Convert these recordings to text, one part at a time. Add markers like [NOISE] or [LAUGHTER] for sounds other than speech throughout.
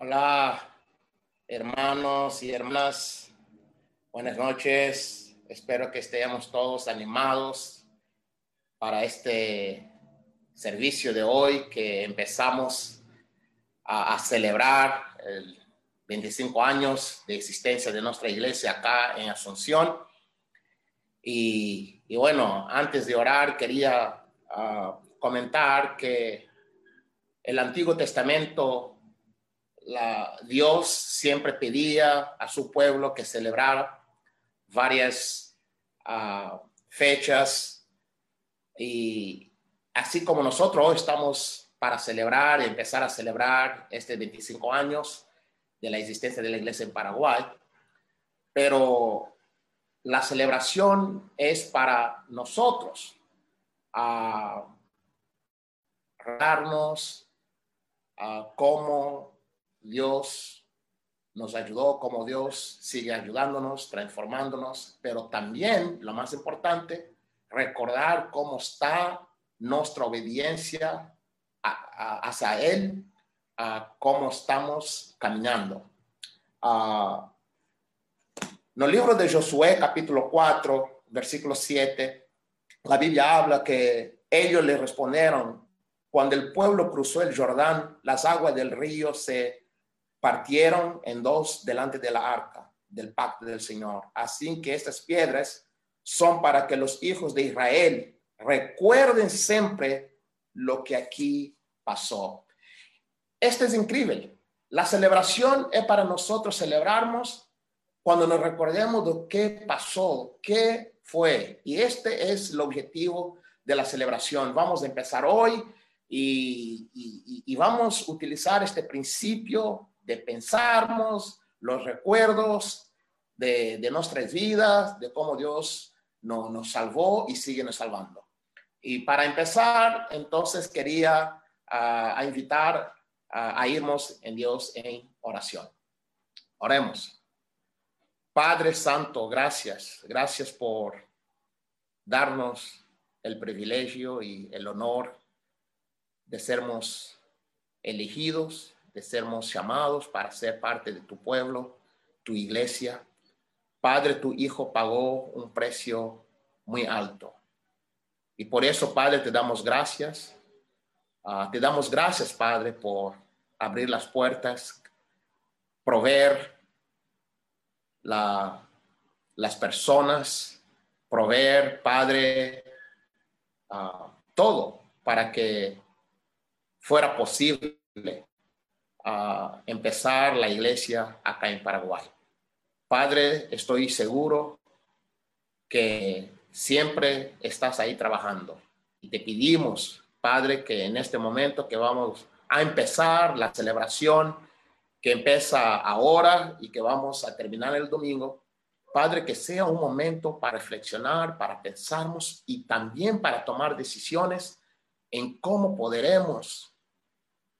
Hola, hermanos y hermanas. Buenas noches. Espero que estemos todos animados para este servicio de hoy que empezamos a, celebrar el 25 años de existencia de nuestra iglesia acá en Asunción. Y, bueno, antes de orar, quería uh, comentar que el Antiguo Testamento Dios siempre pedía a su pueblo que celebrara varias uh, fechas. Y así como nosotros hoy estamos para celebrar y empezar a celebrar este 25 años de la existencia de la iglesia en Paraguay, pero la celebración es para nosotros a darnos uh, cómo Dios nos ayudó, como Dios sigue ayudándonos, transformándonos, pero también, lo más importante, recordar cómo está nuestra obediencia a, a, hacia Él, a cómo estamos caminando. Uh, en el libro de Josué, capítulo 4, versículo 7, la Biblia habla que ellos le respondieron, cuando el pueblo cruzó el Jordán, las aguas del río se partieron en dos delante de la arca del pacto del Señor. Así que estas piedras son para que los hijos de Israel recuerden siempre lo que aquí pasó. Esto es increíble. La celebración es para nosotros celebrarnos cuando nos recordemos de qué pasó, qué fue. Y este es el objetivo de la celebración. Vamos a empezar hoy y, vamos a utilizar este principio de pensarnos los recuerdos de, nuestras vidas, de cómo Dios no, nos salvó y sigue nos salvando. Y para empezar, entonces quería uh, a invitar a, a irnos en Dios en oración. Oremos. Padre Santo, gracias. Gracias por darnos el privilegio y el honor de sermos elegidos de sermos llamados para ser parte de tu pueblo, tu iglesia. Padre, tu Hijo pagó un precio muy alto. Y por eso, Padre, te damos gracias. Uh, te damos gracias, Padre, por abrir las puertas, proveer la, las personas, proveer, Padre, uh, todo para que fuera posible a empezar la iglesia acá en Paraguay. Padre, estoy seguro que siempre estás ahí trabajando y te pedimos, Padre, que en este momento que vamos a empezar la celebración que empieza ahora y que vamos a terminar el domingo, Padre, que sea un momento para reflexionar, para pensarnos y también para tomar decisiones en cómo podremos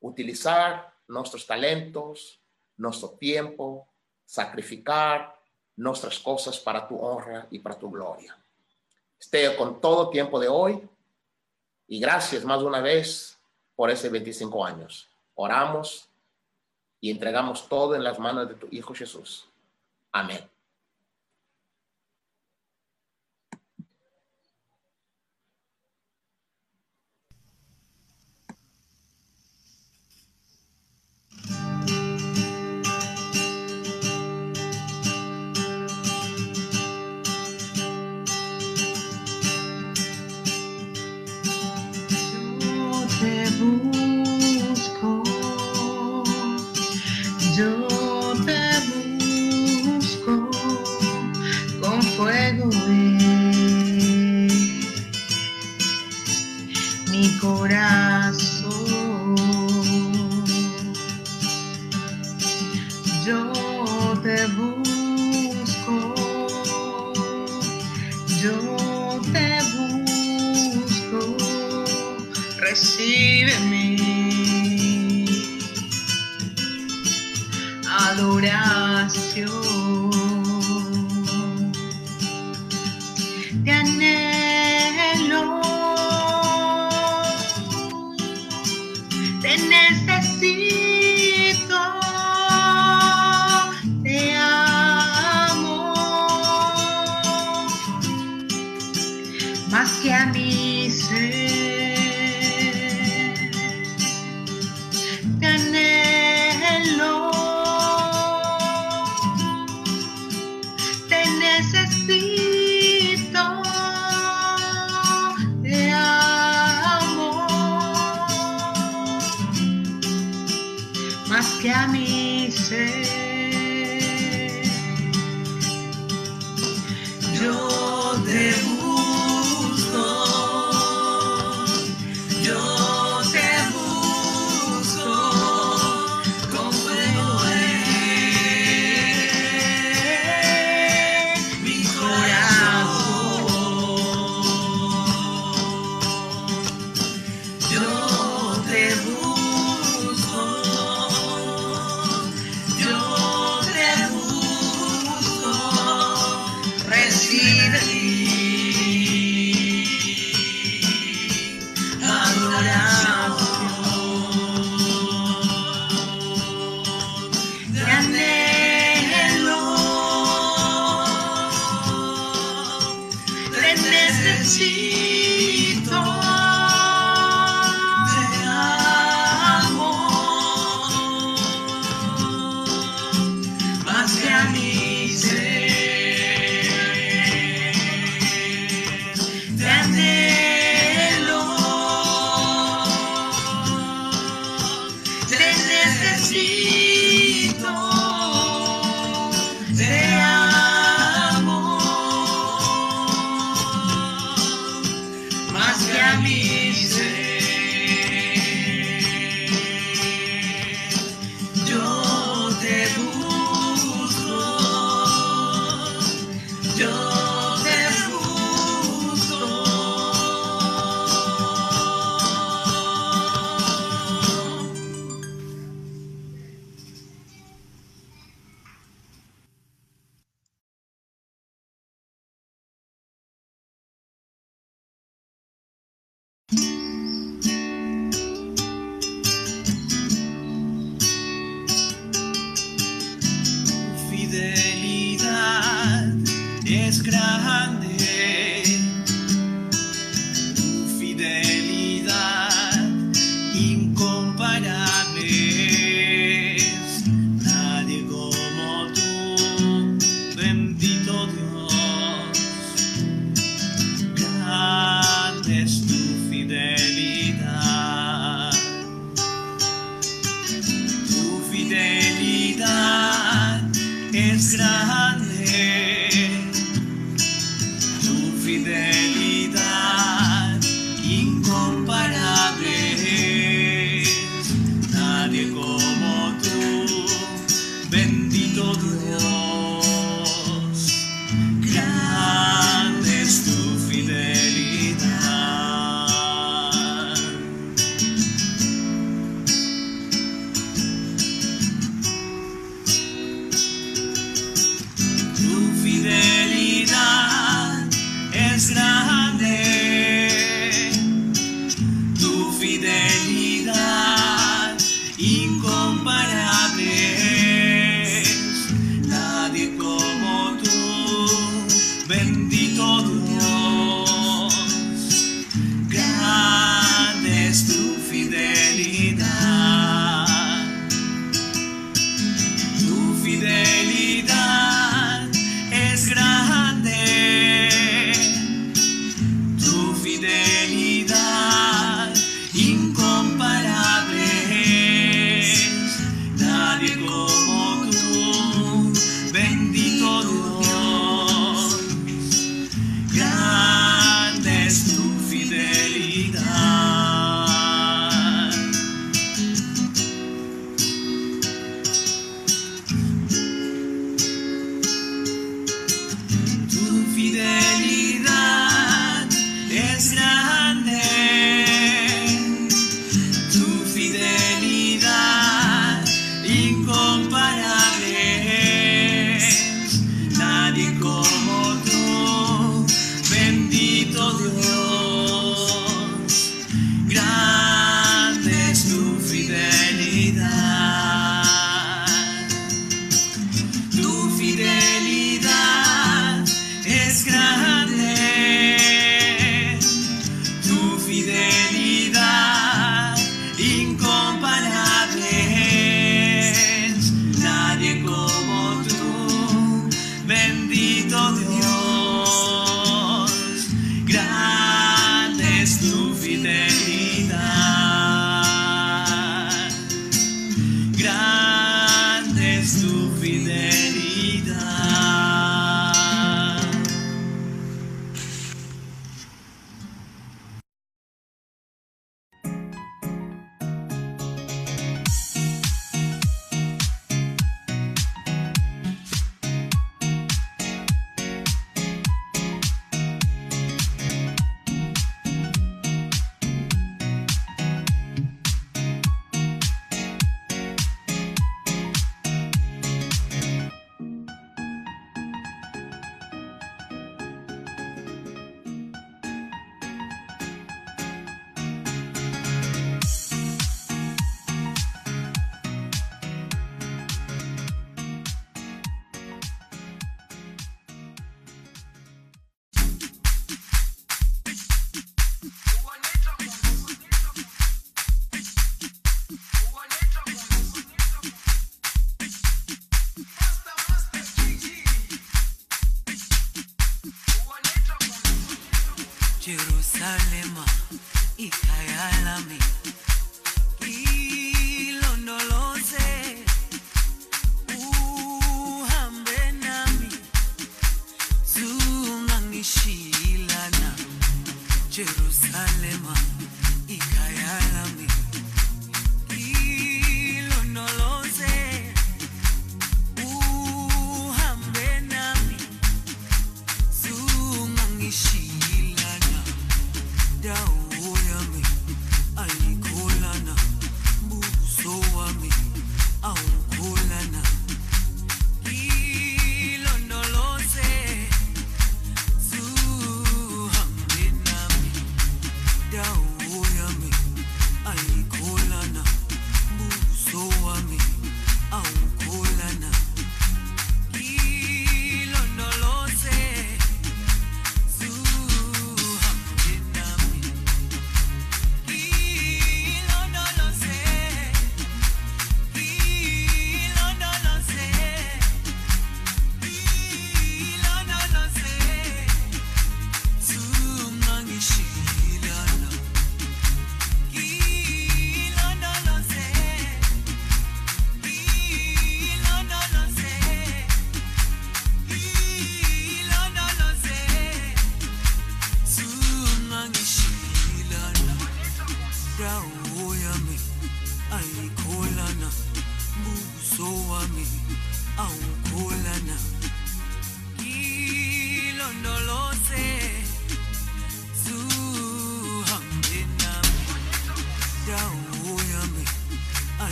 utilizar nuestros talentos, nuestro tiempo, sacrificar nuestras cosas para tu honra y para tu gloria. Esté con todo tiempo de hoy y gracias más una vez por ese 25 años. Oramos y entregamos todo en las manos de tu Hijo Jesús. Amén. Krishna.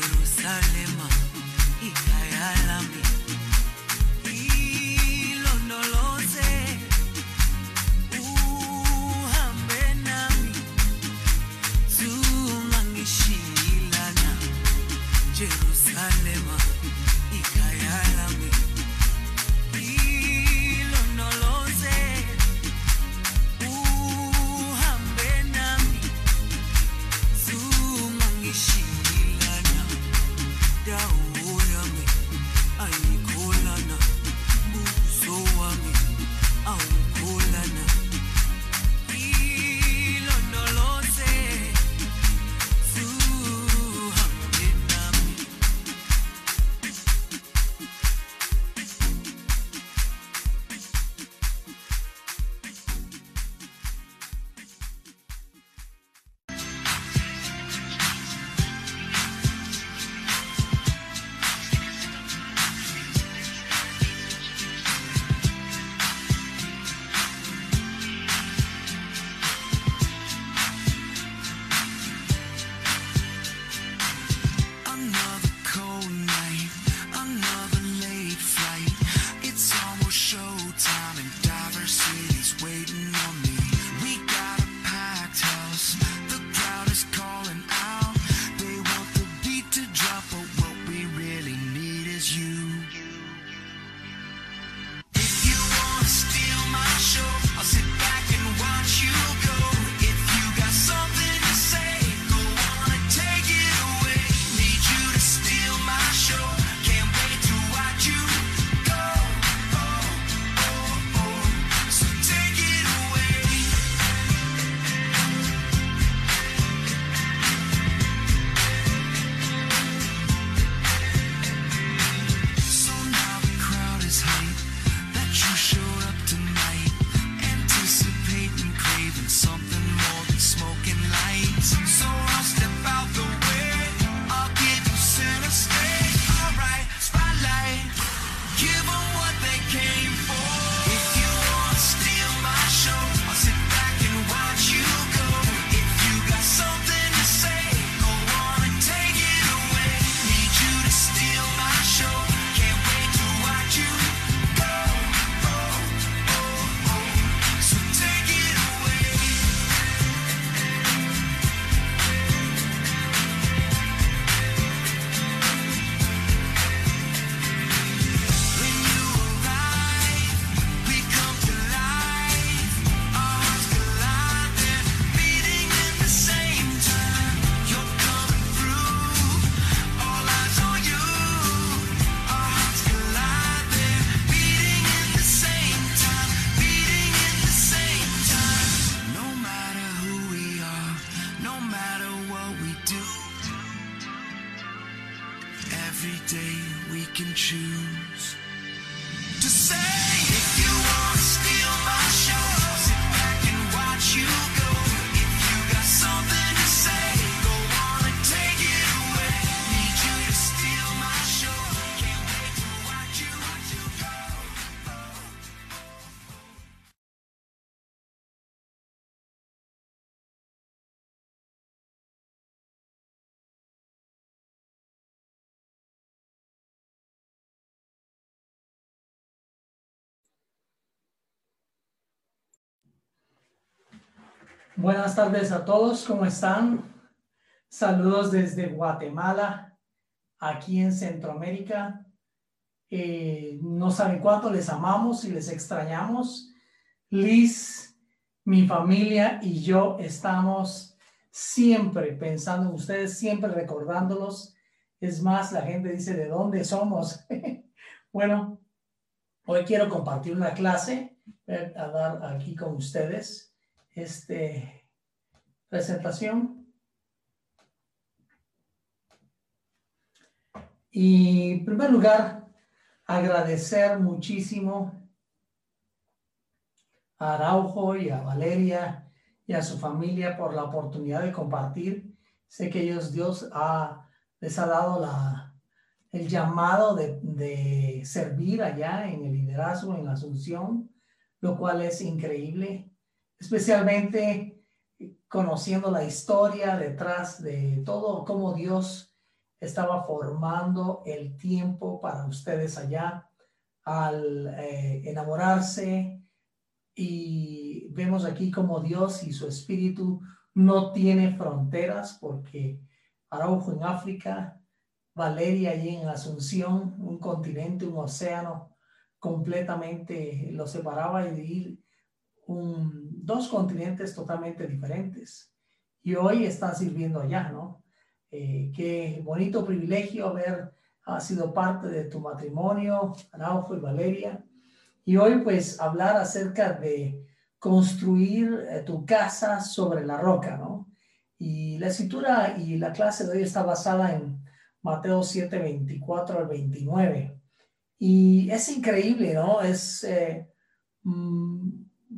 Jerusalem. Buenas tardes a todos, ¿cómo están? Saludos desde Guatemala, aquí en Centroamérica. Eh, no saben cuánto les amamos y les extrañamos. Liz, mi familia y yo estamos siempre pensando en ustedes, siempre recordándolos. Es más, la gente dice, ¿de dónde somos? [LAUGHS] bueno, hoy quiero compartir una clase eh, a dar aquí con ustedes este, presentación. Y en primer lugar, agradecer muchísimo a Araujo y a Valeria y a su familia por la oportunidad de compartir. Sé que ellos, Dios ha, les ha dado la, el llamado de, de servir allá en el liderazgo, en la Asunción, lo cual es increíble especialmente conociendo la historia detrás de todo, cómo Dios estaba formando el tiempo para ustedes allá al eh, enamorarse. Y vemos aquí como Dios y su espíritu no tiene fronteras porque Araujo en África, Valeria allí en Asunción, un continente, un océano completamente lo separaba y un, dos continentes totalmente diferentes. Y hoy están sirviendo allá, ¿no? Eh, qué bonito privilegio haber ha sido parte de tu matrimonio, Araujo y Valeria. Y hoy pues hablar acerca de construir eh, tu casa sobre la roca, ¿no? Y la escritura y la clase de hoy está basada en Mateo 7, 24 al 29. Y es increíble, ¿no? Es... Eh, mm,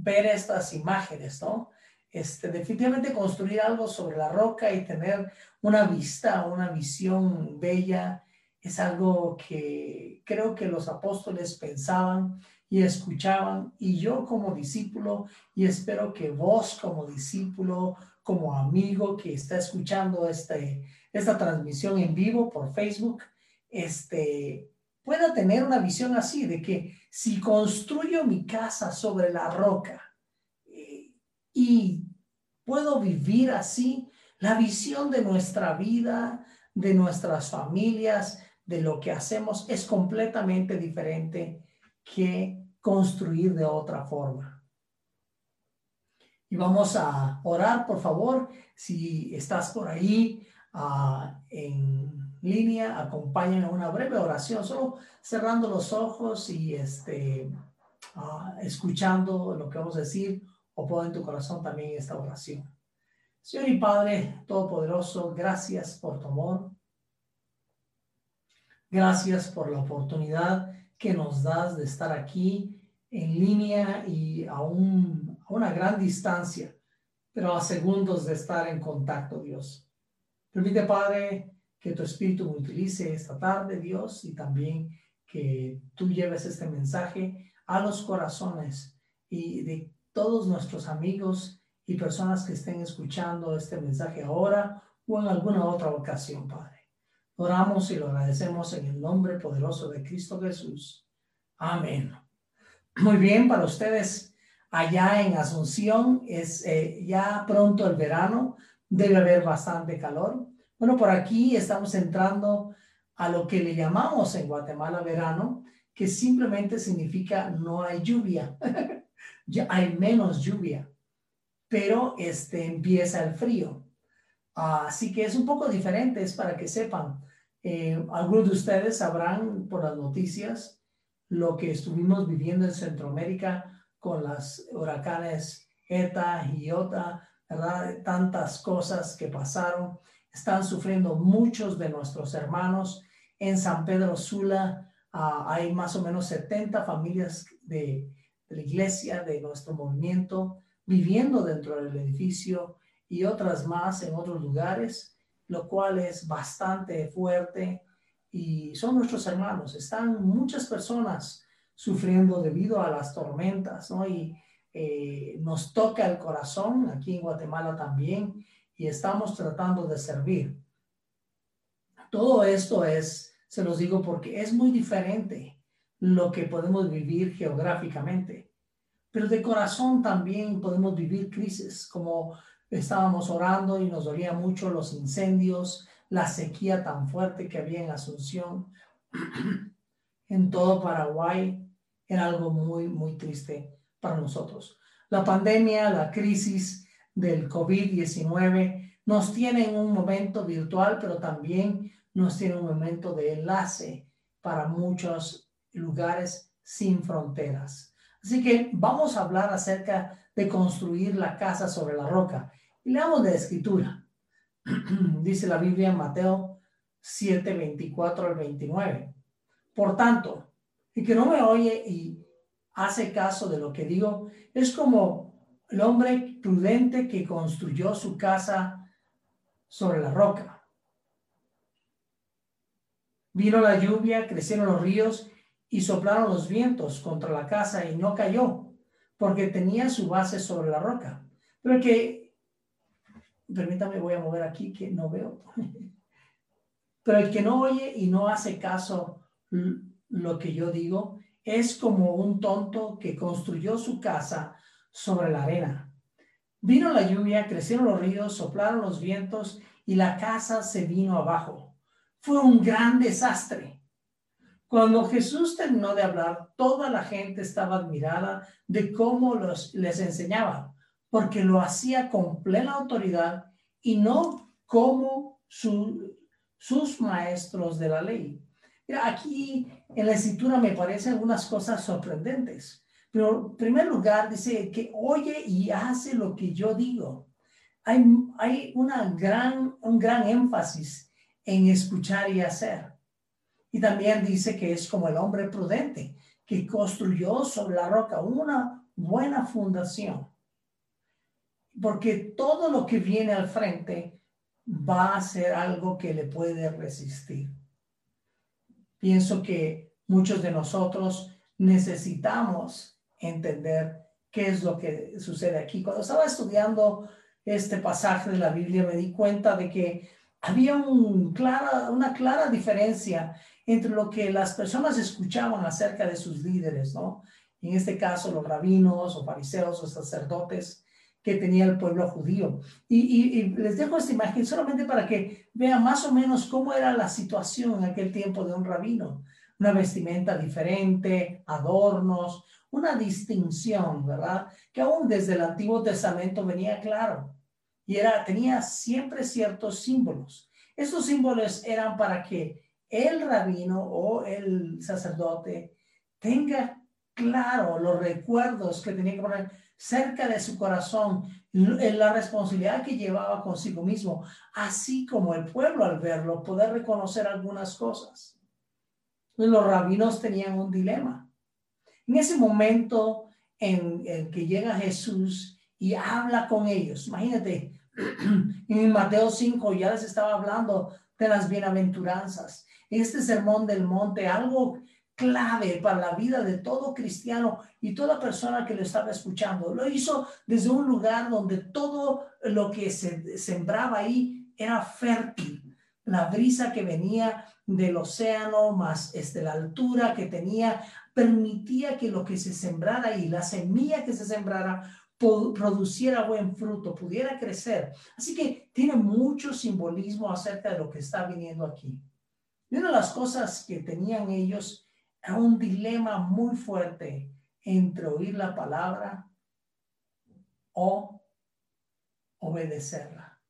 ver estas imágenes, ¿no? Este, definitivamente construir algo sobre la roca y tener una vista, una visión bella, es algo que creo que los apóstoles pensaban y escuchaban y yo como discípulo y espero que vos como discípulo, como amigo que está escuchando este, esta transmisión en vivo por Facebook, este, pueda tener una visión así de que si construyo mi casa sobre la roca eh, y puedo vivir así, la visión de nuestra vida, de nuestras familias, de lo que hacemos es completamente diferente que construir de otra forma. Y vamos a orar, por favor, si estás por ahí ah, en línea, acompañen a una breve oración, solo cerrando los ojos y este, ah, escuchando lo que vamos a decir o pon en tu corazón también esta oración. Señor y Padre Todopoderoso, gracias por tu amor. Gracias por la oportunidad que nos das de estar aquí en línea y a, a una gran distancia, pero a segundos de estar en contacto, Dios. Permite, Padre, que tu espíritu me utilice esta tarde, Dios, y también que tú lleves este mensaje a los corazones y de todos nuestros amigos y personas que estén escuchando este mensaje ahora o en alguna otra ocasión, Padre. Oramos y lo agradecemos en el nombre poderoso de Cristo Jesús. Amén. Muy bien, para ustedes allá en Asunción es eh, ya pronto el verano, debe haber bastante calor. Bueno, por aquí estamos entrando a lo que le llamamos en Guatemala verano, que simplemente significa no hay lluvia, [LAUGHS] ya hay menos lluvia, pero este empieza el frío. así que es un poco diferente, es para que sepan. Eh, algunos de ustedes sabrán por las noticias lo que estuvimos viviendo en Centroamérica con las huracanes ETA IOTA, ¿verdad? Tantas cosas que pasaron están sufriendo muchos de nuestros hermanos En San Pedro Sula ah, hay más o menos 70 familias de, de la iglesia, de nuestro movimiento, viviendo dentro del edificio y otras más en otros lugares, lo cual es bastante fuerte y son nuestros hermanos. Están muchas personas sufriendo debido a las tormentas, ¿no? Y eh, nos toca el corazón aquí en Guatemala también y estamos tratando de servir. Todo esto es, se los digo porque es muy diferente lo que podemos vivir geográficamente, pero de corazón también podemos vivir crisis, como estábamos orando y nos dolía mucho los incendios, la sequía tan fuerte que había en Asunción, [CLEARS THROAT] en todo Paraguay, era algo muy, muy triste para nosotros. La pandemia, la crisis del COVID-19 nos tiene en un momento virtual, pero también nos tiene un momento de enlace para muchos lugares sin fronteras. Así que vamos a hablar acerca de construir la casa sobre la roca. Y leamos la escritura. [CLEARS THROAT] Dice la Biblia en Mateo 7, 24 al 29. Por tanto, el que no me oye y hace caso de lo que digo, es como el hombre prudente que construyó su casa sobre la roca. Vino la lluvia, crecieron los ríos y soplaron los vientos contra la casa y no cayó, porque tenía su base sobre la roca. Pero que, permítame, voy a mover aquí que no veo. [LAUGHS] Pero el que no oye y no hace caso lo que yo digo, es como un tonto que construyó su casa sobre la arena. Vino la lluvia, crecieron los ríos, soplaron los vientos y la casa se vino abajo. Fue un gran desastre. Cuando Jesús terminó de hablar, toda la gente estaba admirada de cómo los, les enseñaba, porque lo hacía con plena autoridad y no como sus maestros de la ley. Aquí en la escritura me parecen algunas cosas sorprendentes. Pero en primer lugar dice que oye y hace lo que yo digo. Hay, hay una gran, un gran énfasis en escuchar y hacer. Y también dice que es como el hombre prudente que construyó sobre la roca una buena fundación. Porque todo lo que viene al frente va a ser algo que le puede resistir. Pienso que muchos de nosotros necesitamos entender qué es lo que sucede aquí. Cuando estaba estudiando este pasaje de la Biblia me di cuenta de que había un clara, una clara diferencia entre lo que las personas escuchaban acerca de sus líderes, ¿no? En este caso, los rabinos o fariseos o sacerdotes que tenía el pueblo judío. Y, y, les dejo esta imagen solamente para que vean más o menos cómo era la situación en aquel tiempo de un rabino. Una vestimenta diferente, adornos, una distinción, ¿verdad? Que aún desde el Antiguo Testamento venía claro. Y era, tenía siempre ciertos símbolos. Estos símbolos eran para que el rabino o el sacerdote tenga claro los recuerdos que tenía que poner cerca de su corazón en la responsabilidad que llevaba consigo mismo, así como el pueblo al verlo, poder reconocer algunas cosas. Los rabinos tenían un dilema. En ese momento en el que llega Jesús y habla con ellos, imagínate, [CLEARS THROAT] en Mateo 5 ya les estaba hablando de las bienaventuranzas. Este sermón del monte, algo clave para la vida de todo cristiano y toda persona que lo estaba escuchando. Lo hizo desde un lugar donde todo lo que se sembraba ahí era fértil. La brisa que venía del océano más este, la altura que tenía permitía que lo que se sembrara ahí, la semilla que se sembrara, produciera buen fruto, pudiera crecer. Así que tiene mucho simbolismo acerca de lo que está viniendo aquí. Y una de las cosas que tenían ellos a un dilema muy fuerte entre oír la palabra o obedecerla.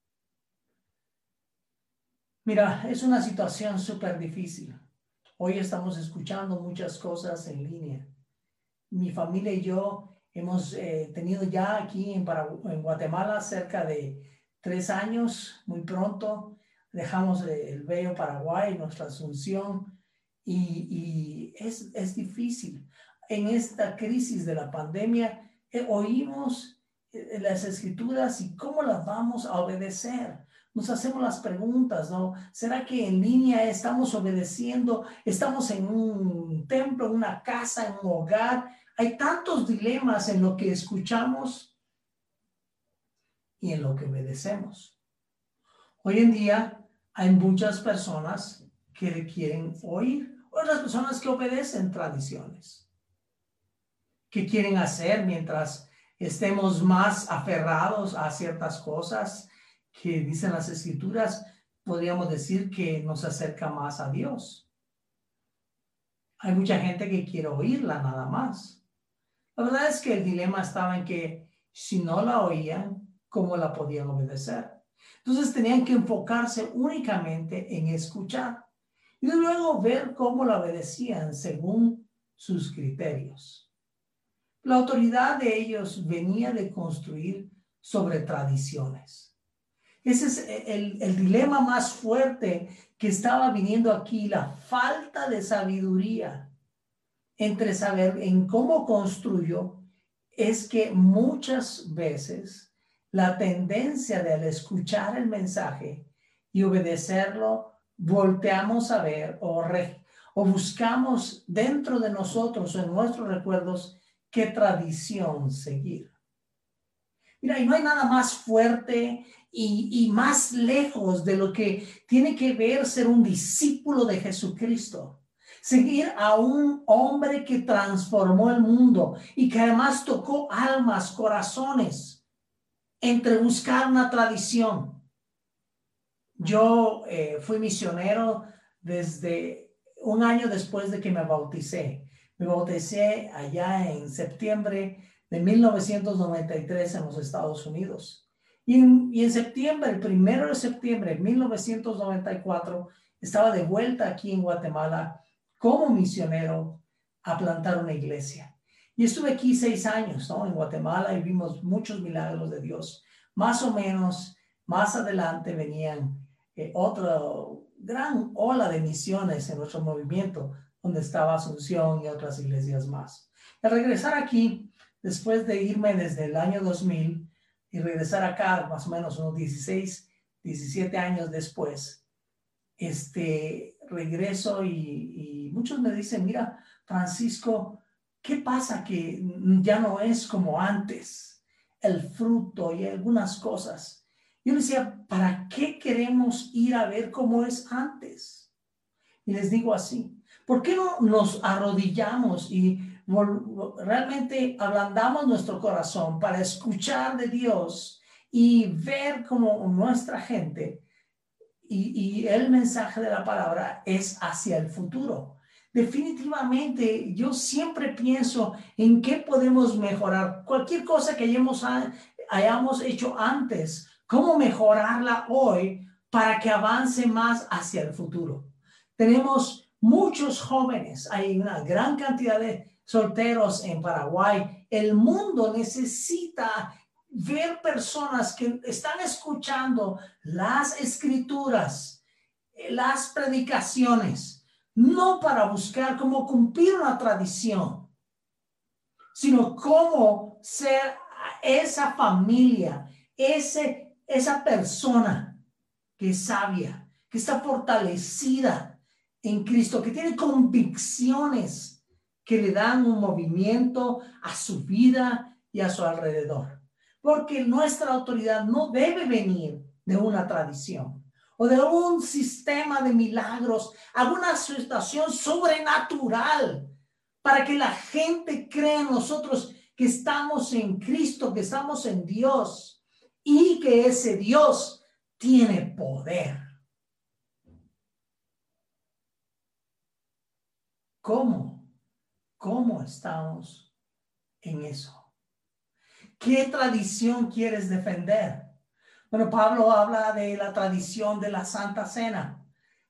Mira, es una situación súper difícil. Hoy estamos escuchando muchas cosas en línea. Mi familia y yo hemos eh, tenido ya aquí en, Guatemala cerca de tres años, muy pronto. dejamos el bello Paraguay, nuestra asunción, y, y es, es difícil. En esta crisis de la pandemia, eh, oímos eh, las escrituras y cómo las vamos a obedecer. Nos hacemos las preguntas, ¿no? ¿Será que en línea estamos obedeciendo? ¿Estamos en un templo, una casa, en un hogar? Hay tantos dilemas en lo que escuchamos y en lo que obedecemos. Hoy en día hay muchas personas que quieren oír, otras personas que obedecen tradiciones, que quieren hacer mientras estemos más aferrados a ciertas cosas que dicen las escrituras, podríamos decir que nos acerca más a Dios. Hay mucha gente que quiere oírla nada más. La verdad es que el dilema estaba en que si no la oían, ¿cómo la podían obedecer? Entonces tenían que enfocarse únicamente en escuchar y luego ver cómo la obedecían según sus criterios. La autoridad de ellos venía de construir sobre tradiciones. Ese es el, el dilema más fuerte que estaba viniendo aquí, la falta de sabiduría entre saber en cómo construyó, es que muchas veces la tendencia de al escuchar el mensaje y obedecerlo, volteamos a ver o, o buscamos dentro de nosotros o en nuestros recuerdos qué tradición seguir. Y no hay nada más fuerte y, y más lejos de lo que tiene que ver ser un discípulo de Jesucristo. Seguir a un hombre que transformó el mundo y que además tocó almas, corazones, entre buscar una tradición. Yo eh, fui misionero desde un año después de que me bauticé. Me bauticé allá en septiembre de 1993 en los Estados Unidos. Y en, y en septiembre, el primero de septiembre de 1994, estaba de vuelta aquí en Guatemala como misionero a plantar una iglesia. Y estuve aquí seis años, ¿no? En Guatemala y vimos muchos milagros de Dios. Más o menos, más adelante venían eh, otra gran ola de misiones en nuestro movimiento, donde estaba Asunción y otras iglesias más. Al regresar aquí, después de irme desde el año 2000 y regresar acá más o menos unos 16, 17 años después, este, regreso y, muchos me dicen, mira, Francisco, ¿qué pasa que ya no es como antes? El fruto y algunas cosas. Yo les decía, ¿para qué queremos ir a ver cómo es antes? Y les digo así, ¿por qué no nos arrodillamos y realmente ablandamos nuestro corazón para escuchar de Dios y ver cómo nuestra gente y, y el mensaje de la palabra es hacia el futuro? Definitivamente, yo siempre pienso en qué podemos mejorar. Cualquier cosa que hayamos, hayamos hecho antes, cómo mejorarla hoy para que avance más hacia el futuro. Tenemos muchos jóvenes, hay una gran cantidad de solteros en Paraguay. El mundo necesita ver personas que están escuchando las escrituras, eh, las predicaciones, no para buscar cómo cumplir una tradición, sino cómo ser esa familia, ese, esa persona que es sabia, que está fortalecida en Cristo, que tiene convicciones que le dan un movimiento a su vida y a su alrededor. Porque nuestra autoridad no debe venir de una tradición o de un sistema de milagros, alguna situación sobrenatural para que la gente crea en nosotros que estamos en Cristo, que estamos en Dios y que ese Dios tiene poder. ¿Cómo? ¿Cómo estamos en eso? ¿Qué tradición quieres defender? Bueno, Pablo habla de la tradición de la Santa Cena.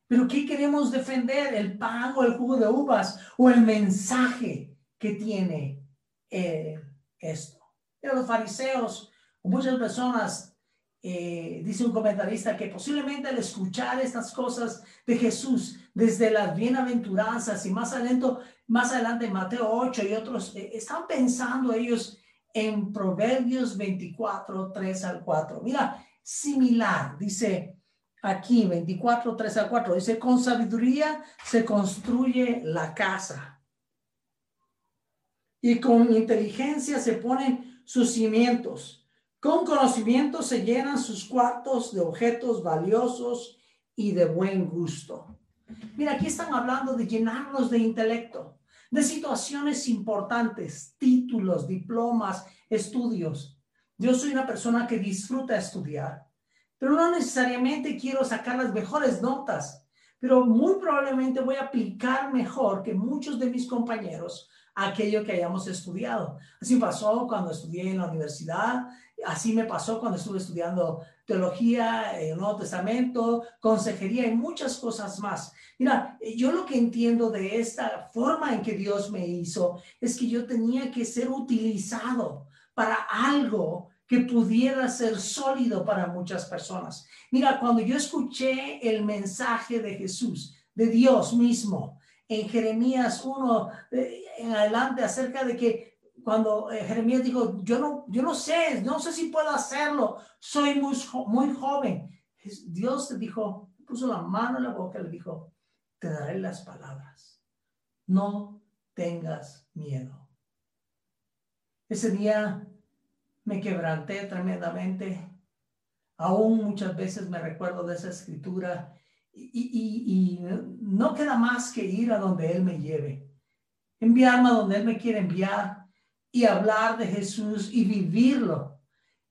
Pero ¿qué queremos defender? ¿El pan o el jugo de uvas o el mensaje que tiene eh, esto? Pero los fariseos, muchas personas eh, dice un comentarista que posiblemente al escuchar estas cosas de Jesús desde las bienaventuranzas y más adelante, más adelante Mateo 8 y otros, eh, están pensando ellos en Proverbios 24, 3 al 4. Mira, similar, dice aquí 24, 3 al 4, dice, con sabiduría se construye la casa y con inteligencia se ponen sus cimientos. Con conocimiento se llenan sus cuartos de objetos valiosos y de buen gusto. Mira, aquí están hablando de llenarnos de intelecto, de situaciones importantes, títulos, diplomas, estudios. Yo soy una persona que disfruta estudiar, pero no necesariamente quiero sacar las mejores notas, pero muy probablemente voy a aplicar mejor que muchos de mis compañeros aquello que hayamos estudiado. Así pasó cuando estudié en la universidad, así me pasó cuando estuve estudiando teología, el Nuevo Testamento, consejería y muchas cosas más. Mira, yo lo que entiendo de esta forma en que Dios me hizo es que yo tenía que ser utilizado para algo que pudiera ser sólido para muchas personas. Mira, cuando yo escuché el mensaje de Jesús, de Dios mismo, en Jeremías 1 eh, en adelante acerca de que cuando eh, Jeremías dijo, yo no, yo no sé, no sé si puedo hacerlo, soy muy, muy joven. Dios te dijo, puso la mano en la boca y le dijo, te daré las palabras. No tengas miedo. Ese día me quebranté tremendamente. Aún muchas veces me recuerdo de esa escritura y, no queda más que ir a donde Él me lleve, enviarme a donde Él me quiere enviar y hablar de Jesús y vivirlo.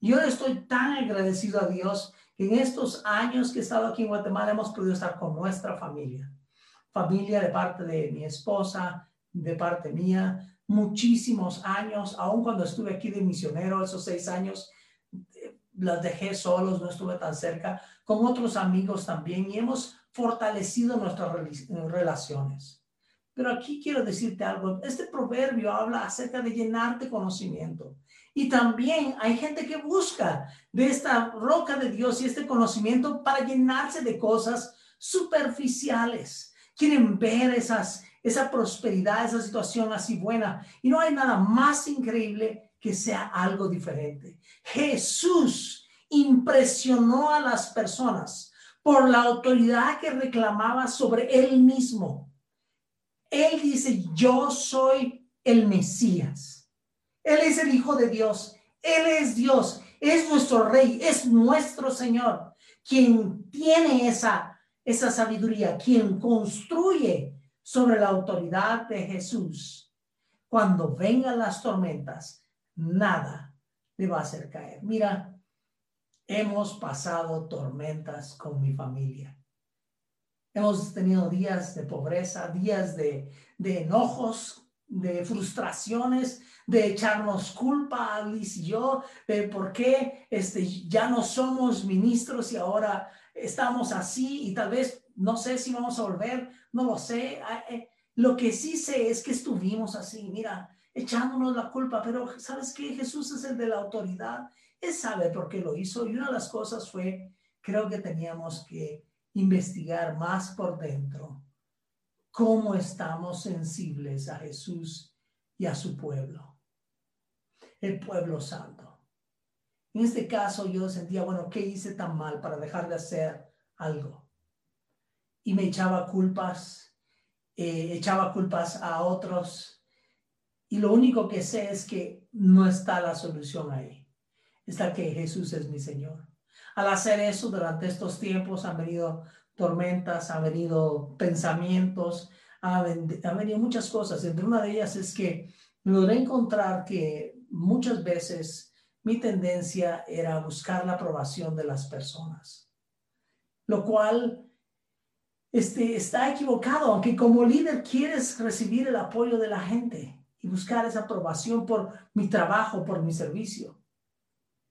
Yo estoy tan agradecido a Dios que en estos años que he estado aquí en Guatemala hemos podido estar con nuestra familia, familia de parte de mi esposa, de parte mía, muchísimos años, aun cuando estuve aquí de misionero, esos seis años, eh, las dejé solos, no estuve tan cerca, con otros amigos también y hemos fortalecido nuestras relaciones. Pero aquí quiero decirte algo, este proverbio habla acerca de llenarte conocimiento. Y también hay gente que busca de esta roca de Dios y este conocimiento para llenarse de cosas superficiales. Quieren ver esas, esa prosperidad, esa situación así buena. Y no hay nada más increíble que sea algo diferente. Jesús impresionó a las personas por la autoridad que reclamaba sobre él mismo. Él dice, yo soy el Mesías. Él es el Hijo de Dios. Él es Dios. Es nuestro Rey. Es nuestro Señor. Quien tiene esa, esa sabiduría. Quien construye sobre la autoridad de Jesús. Cuando vengan las tormentas, nada le va a hacer caer. Mira, Hemos pasado tormentas con mi familia. Hemos tenido días de pobreza, días de, enojos, de frustraciones, de echarnos culpa Liz y yo, de por qué este, ya no somos ministros y ahora estamos así y tal vez no sé si vamos a volver, no lo sé. Ah, eh, lo que sí sé es que estuvimos así, mira, echándonos la culpa, pero ¿sabes qué? Jesús es el de la autoridad él sabe por qué lo hizo y una de las cosas fue, creo que teníamos que investigar más por dentro cómo estamos sensibles a Jesús y a su pueblo, el pueblo santo. En este caso yo sentía, bueno, ¿qué hice tan mal para dejar de hacer algo? Y me echaba culpas, eh, echaba culpas a otros. Y lo único que sé es que no está la solución ahí está que Jesús es mi Señor. Al hacer eso durante estos tiempos han venido tormentas, han venido pensamientos, han, venido muchas cosas. Entre una de ellas es que logré encontrar que muchas veces mi tendencia era buscar la aprobación de las personas, lo cual este, está equivocado, aunque como líder quieres recibir el apoyo de la gente y buscar esa aprobación por mi trabajo, por mi servicio.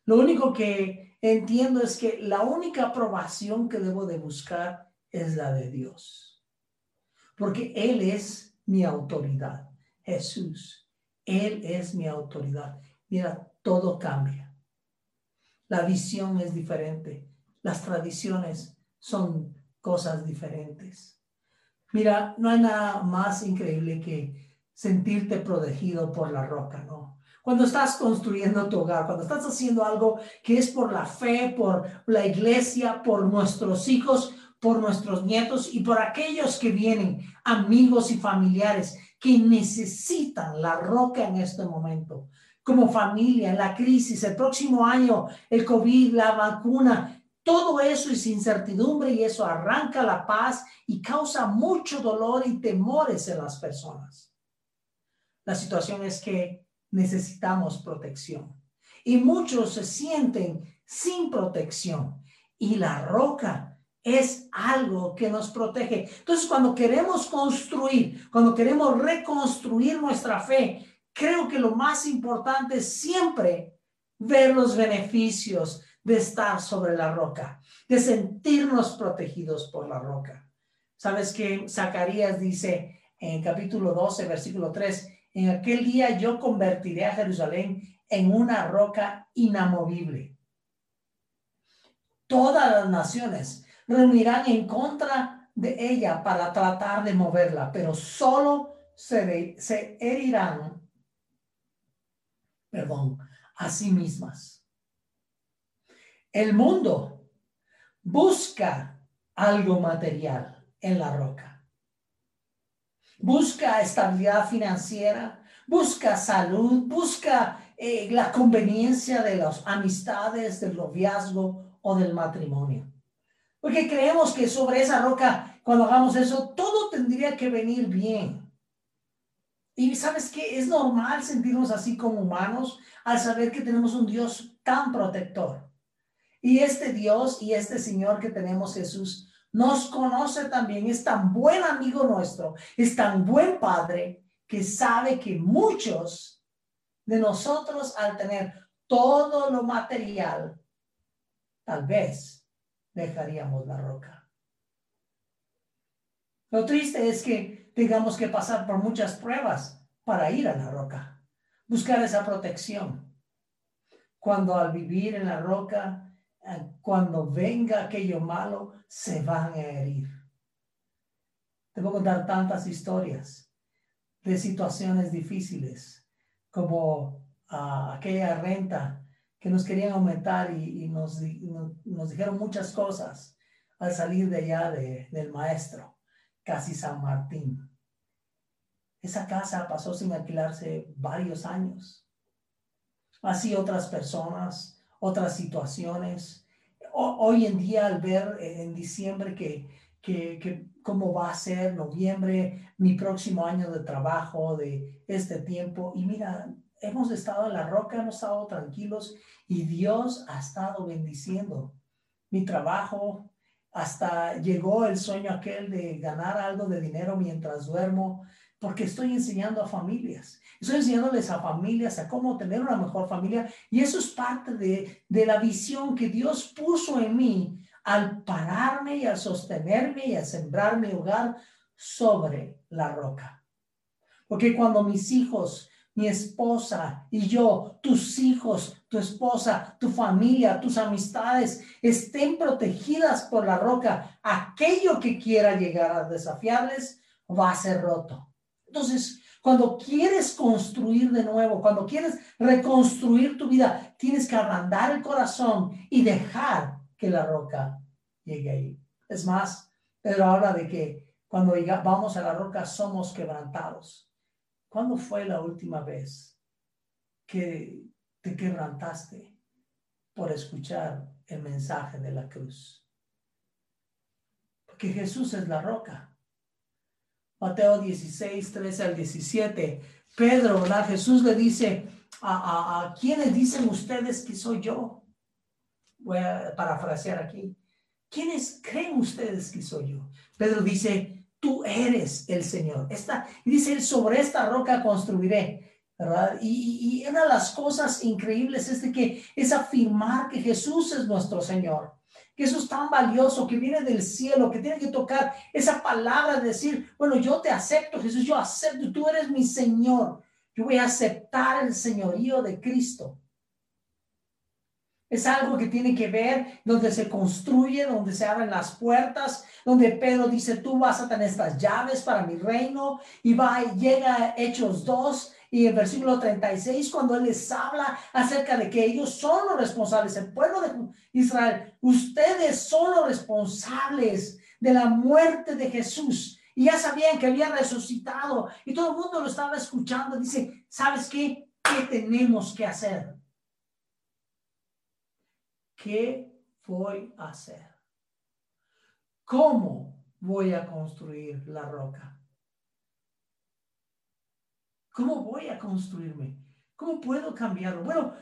Lo único que entiendo es que la única aprobación que debo de buscar es la de Dios. Porque Él es mi autoridad. Jesús, Él es mi autoridad. Mira, todo cambia. La visión es diferente. Las tradiciones son cosas diferentes. Mira, no hay nada más increíble que sentirte protegido por la roca, ¿no? Cuando estás construyendo tu hogar, cuando estás haciendo algo que es por la fe, por la iglesia, por nuestros hijos, por nuestros nietos y por aquellos que vienen, amigos y familiares que necesitan la roca en este momento. Como familia, la crisis, el próximo año, el COVID, la vacuna, todo eso es incertidumbre y eso arranca la paz y causa mucho dolor y temores en las personas. La situación es que necesitamos protección y muchos se sienten sin protección y la roca es algo que nos protege. Entonces, cuando queremos construir, cuando queremos reconstruir nuestra fe, creo que lo más importante es siempre ver los beneficios de estar sobre la roca, de sentirnos protegidos por la roca. Sabes que Zacarías dice en capítulo 12, versículo 3, en aquel día yo convertiré a Jerusalén en una roca inamovible. Todas las naciones reunirán en contra de ella para tratar de moverla, pero solo se, se herirán, perdón, a sí mismas. El mundo busca algo material en la roca. Busca estabilidad financiera, busca salud, busca eh, la conveniencia de las amistades, del noviazgo o del matrimonio. Porque creemos que sobre esa roca, cuando hagamos eso, todo tendría que venir bien. Y sabes que es normal sentirnos así como humanos al saber que tenemos un Dios tan protector. Y este Dios y este Señor que tenemos Jesús nos conoce también, es tan buen amigo nuestro, es tan buen padre que sabe que muchos de nosotros al tener todo lo material, tal vez dejaríamos la roca. Lo triste es que tengamos que pasar por muchas pruebas para ir a la roca, buscar esa protección. Cuando al vivir en la roca, cuando venga aquello malo, se van a herir. Te a contar tantas historias de situaciones difíciles, como ah, aquella renta que nos querían aumentar y, nos, dijeron muchas cosas al salir de allá del maestro, casi San Martín. Esa casa pasó sin alquilarse varios años. Así otras personas, otras situaciones. hoy en día al ver en diciembre que, que, que cómo va a ser noviembre, mi próximo año de trabajo, de este tiempo, y mira, hemos estado en la roca, hemos estado tranquilos y Dios ha estado bendiciendo mi trabajo. Hasta llegó el sueño aquel de ganar algo de dinero mientras duermo, porque estoy enseñando a familias. Estoy enseñándoles a familias a cómo tener una mejor familia. Y eso es parte de, la visión que Dios puso en mí al pararme y al sostenerme y a sembrar mi hogar sobre la roca. Porque cuando mis hijos mi esposa y yo, tus hijos, tu esposa, tu familia, tus amistades estén protegidas por la roca, aquello que quiera llegar a desafiarles va a ser roto. Entonces, cuando quieres construir de nuevo, cuando quieres reconstruir tu vida, tienes que agrandar el corazón y dejar que la roca llegue ahí. Es más, Pedro habla de que cuando vamos a la roca somos quebrantados. ¿Cuándo fue la última vez que te quebrantaste por escuchar el mensaje de la cruz? Porque Jesús es la roca. Mateo 16, 13 al 17. Pedro, ¿verdad? Jesús le dice, ¿a, a, quiénes dicen ustedes que soy yo? Voy a parafrasear aquí. ¿Quiénes creen ustedes que soy yo? Pedro dice, tú eres el Señor. Esta, dice, sobre esta roca construiré, ¿verdad? Y, y, una de las cosas increíbles es de que es afirmar que Jesús es nuestro Señor, que eso es tan valioso, que viene del cielo, que tiene que tocar esa palabra de decir, bueno, yo te acepto, Jesús, yo acepto, tú eres mi Señor, yo voy a aceptar el señorío de Cristo. Es algo que tiene que ver donde se construye, donde se abren las puertas, donde Pedro dice, tú vas a tener estas llaves para mi reino. Y va llega Hechos 2 y el versículo 36, cuando él les habla acerca de que ellos son los responsables, el pueblo de Israel, ustedes son los responsables de la muerte de Jesús. Y ya sabían que había resucitado y todo el mundo lo estaba escuchando. Dice, ¿sabes qué? ¿Qué tenemos que hacer? ¿Qué voy a hacer? ¿Cómo voy a construir la roca? ¿Cómo voy a construirme? ¿Cómo puedo cambiarlo? Bueno,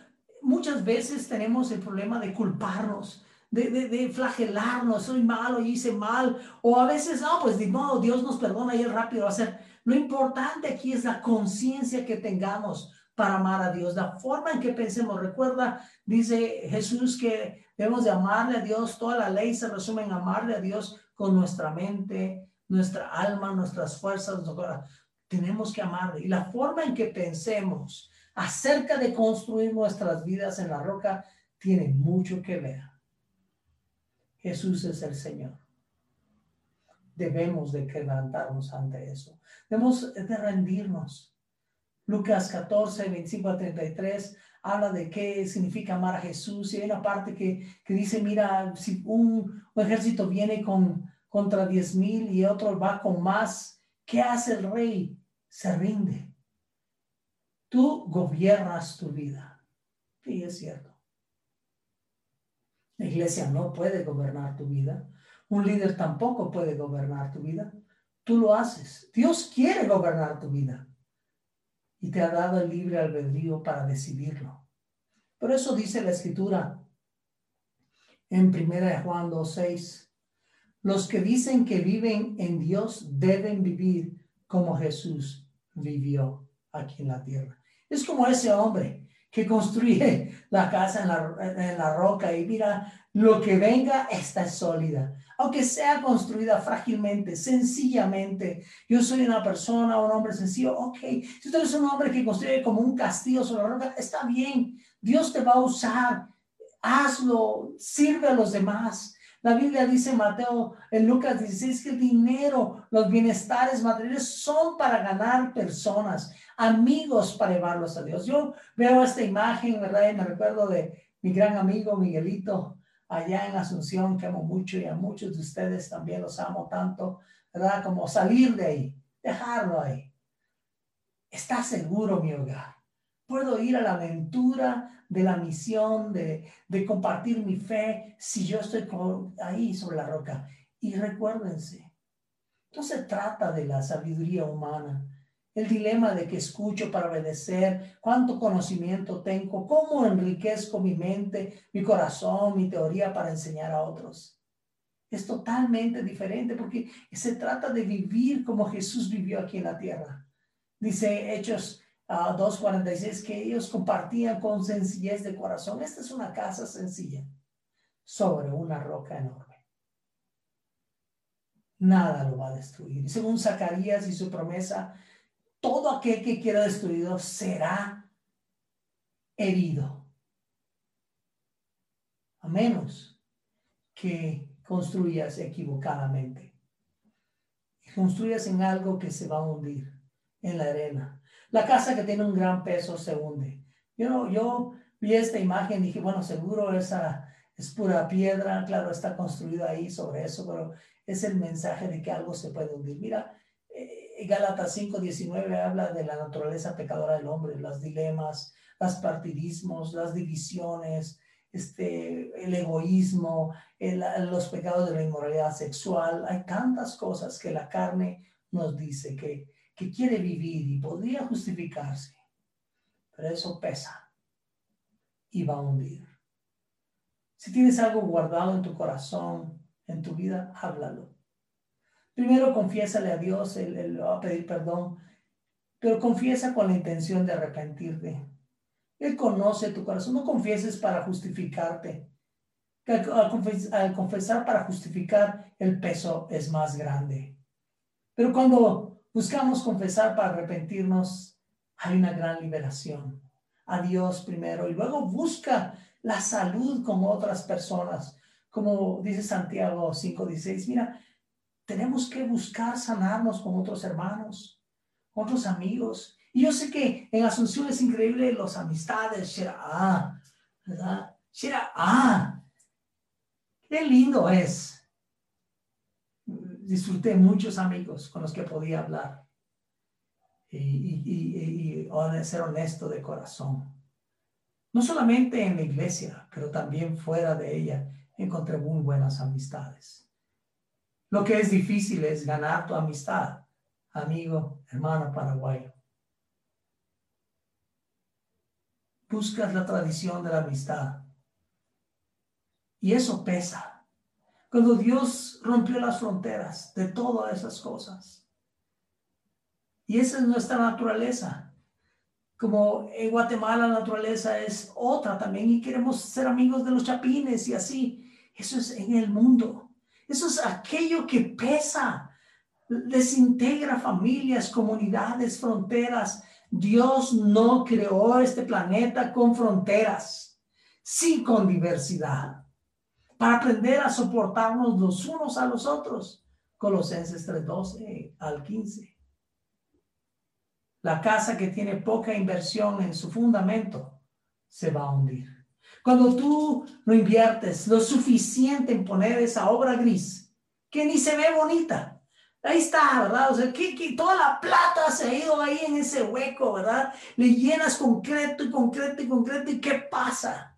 muchas veces tenemos el problema de culparnos, de, de, de flagelarnos, soy malo y hice mal, o a veces, no, pues no, Dios nos perdona y es rápido ser. Lo importante aquí es la conciencia que tengamos para amar a Dios, la forma en que pensemos. Recuerda, dice Jesús que debemos de amarle a Dios, toda la ley se resume en amarle a Dios con nuestra mente, nuestra alma, nuestras fuerzas. Tenemos que amarle. Y la forma en que pensemos acerca de construir nuestras vidas en la roca tiene mucho que ver. Jesús es el Señor. Debemos de quebrantarnos ante eso. Debemos de rendirnos. Lucas 14, 25 a 33 habla de qué significa amar a Jesús y hay una parte que, que dice, mira, si un, un ejército viene con, contra diez mil y otro va con más, ¿qué hace el rey? Se rinde. Tú gobiernas tu vida. Sí, es cierto. La iglesia no puede gobernar tu vida. Un líder tampoco puede gobernar tu vida. Tú lo haces. Dios quiere gobernar tu vida. Y te ha dado el libre albedrío para decidirlo. Por eso dice la escritura en 1 Juan 2.6. Los que dicen que viven en Dios deben vivir como Jesús vivió aquí en la tierra. Es como ese hombre que construye la casa en la, en la roca y mira, lo que venga está sólida. Aunque sea construida frágilmente, sencillamente. Yo soy una persona, un hombre sencillo. Ok, si usted es un hombre que construye como un castillo sobre la roca, está bien. Dios te va a usar. Hazlo, sirve a los demás. La Biblia dice Mateo, en Lucas 16, que el dinero, los bienestares materiales son para ganar personas, amigos para llevarlos a Dios. Yo veo esta imagen, ¿verdad? Y me recuerdo de mi gran amigo Miguelito, allá en Asunción, que amo mucho y a muchos de ustedes también los amo tanto, ¿verdad? Como salir de ahí, dejarlo ahí. Está seguro mi hogar. Puedo ir a la aventura de la misión, de, de compartir mi fe, si yo estoy ahí sobre la roca. Y recuérdense, no se trata de la sabiduría humana, el dilema de que escucho para obedecer, cuánto conocimiento tengo, cómo enriquezco mi mente, mi corazón, mi teoría para enseñar a otros. Es totalmente diferente porque se trata de vivir como Jesús vivió aquí en la tierra. Dice Hechos uh, 2.46 que ellos compartían con sencillez de corazón. Esta es una casa sencilla sobre una roca enorme. Nada lo va a destruir. Según Zacarías y su promesa, todo aquel que quiera destruido será herido. A menos que construyas equivocadamente. Construyas en algo que se va a hundir, en la arena. La casa que tiene un gran peso se hunde. Yo, yo vi esta imagen y dije, bueno, seguro esa es pura piedra, claro, está construida ahí sobre eso, pero es el mensaje de que algo se puede hundir. Mira, Gálatas 5:19 habla de la naturaleza pecadora del hombre, los dilemas, los partidismos, las divisiones, este, el egoísmo, los pecados de la inmoralidad sexual. Hay tantas cosas que la carne nos dice que, que quiere vivir y podría justificarse, pero eso pesa y va a hundir. Si tienes algo guardado en tu corazón, en tu vida, háblalo. Primero confiésale a Dios, él, va a pedir perdón, pero confiesa con la intención de arrepentirte. Él conoce tu corazón, no confieses para justificarte. Al, confesar para justificar, el peso es más grande. Pero cuando buscamos confesar para arrepentirnos, hay una gran liberación. a Dios primero y luego busca la salud con otras personas. Como dice Santiago 5:16, mira, tenemos que buscar sanarnos con otros hermanos, otros amigos. Y yo sé que en Asunción es increíble los amistades, Shira, ah, ¿verdad? Shira, ah, qué lindo es. Disfruté muchos amigos con los que podía hablar y, ser honesto de corazón. No solamente en la iglesia, pero también fuera de ella encontré muy buenas amistades. Lo que es difícil es ganar tu amistad, amigo, hermano paraguayo. Buscas la tradición de la amistad. Y eso pesa. Cuando Dios rompió las fronteras de todas esas cosas. Y esa es nuestra naturaleza. Como en Guatemala la naturaleza es otra también y queremos ser amigos de los chapines y así. Eso es en el mundo. Eso es aquello que pesa, desintegra familias, comunidades, fronteras. Dios no creó este planeta con fronteras, sí con diversidad, para aprender a soportarnos los unos a los otros. Colosenses 3:12 al 15. La casa que tiene poca inversión en su fundamento se va a hundir. Cuando tú no inviertes lo suficiente en poner esa obra gris, que ni se ve bonita, ahí está, ¿verdad? O sea, que, toda la plata se ha ido ahí en ese hueco, ¿verdad? Le llenas concreto y concreto y concreto, ¿y qué pasa?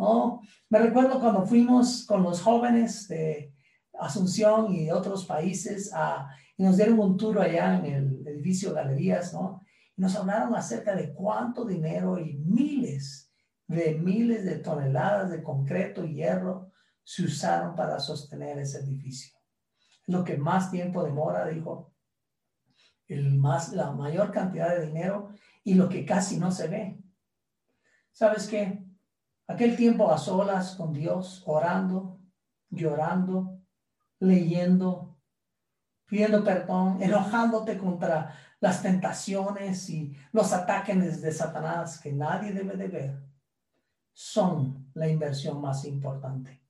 ¿No? Me recuerdo cuando fuimos con los jóvenes de Asunción y de otros países a, y nos dieron un tour allá en el edificio Galerías, ¿no? Y nos hablaron acerca de cuánto dinero y miles de miles de toneladas de concreto y hierro se usaron para sostener ese edificio. Lo que más tiempo demora, dijo, el más, la mayor cantidad de dinero y lo que casi no se ve. ¿Sabes qué? Aquel tiempo a solas con Dios, orando, llorando, leyendo, pidiendo perdón, enojándote contra las tentaciones y los ataques de Satanás que nadie debe de ver son la inversión más importante.